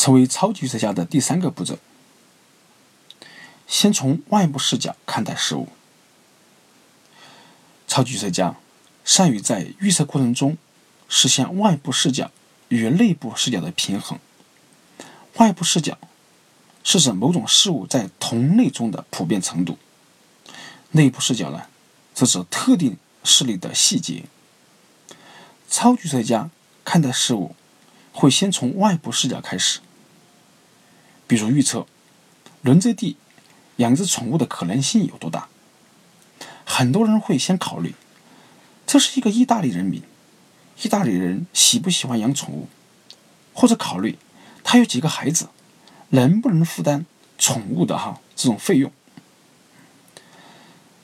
成为超级预测家的第三个步骤，先从外部视角看待事物。超级预测家善于在预测过程中实现外部视角与内部视角的平衡。外部视角是指某种事物在同类中的普遍程度，内部视角呢，则指特定事例的细节。超级预测家看待事物会先从外部视角开始，比如预测轮泽地养只宠物的可能性有多大。很多人会先考虑，这是一个意大利人民，意大利人喜不喜欢养宠物，或者考虑他有几个孩子，能不能负担宠物的哈这种费用。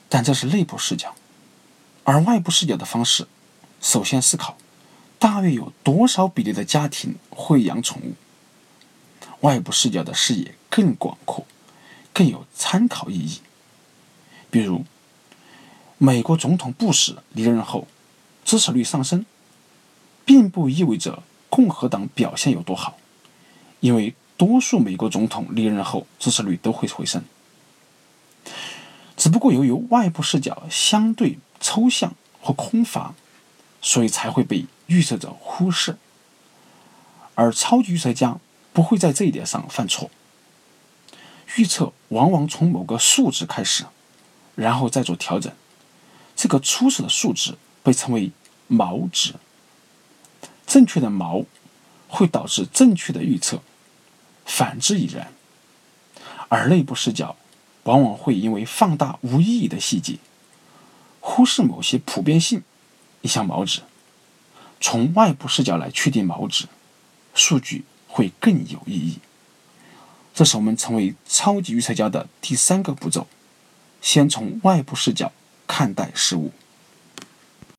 但这是内部视角，而外部视角的方式，首先思考大约有多少比例的家庭会养宠物。外部视角的视野更广阔，更有参考意义，比如。美国总统布什离任后，支持率上升，并不意味着共和党表现有多好，因为多数美国总统离任后支持率都会回升。只不过由于外部视角相对抽象和空乏，所以才会被预测者忽视。而超级预测家不会在这一点上犯错。预测往往从某个数值开始，然后再做调整。这个初始的数值被称为锚值，正确的锚会导致正确的预测，反之亦然。而内部视角往往会因为放大无意义的细节，忽视某些普遍性一项锚值，从外部视角来确定锚值，数据会更有意义。这是我们成为超级预测家的第三个步骤：先从外部视角。看待事物。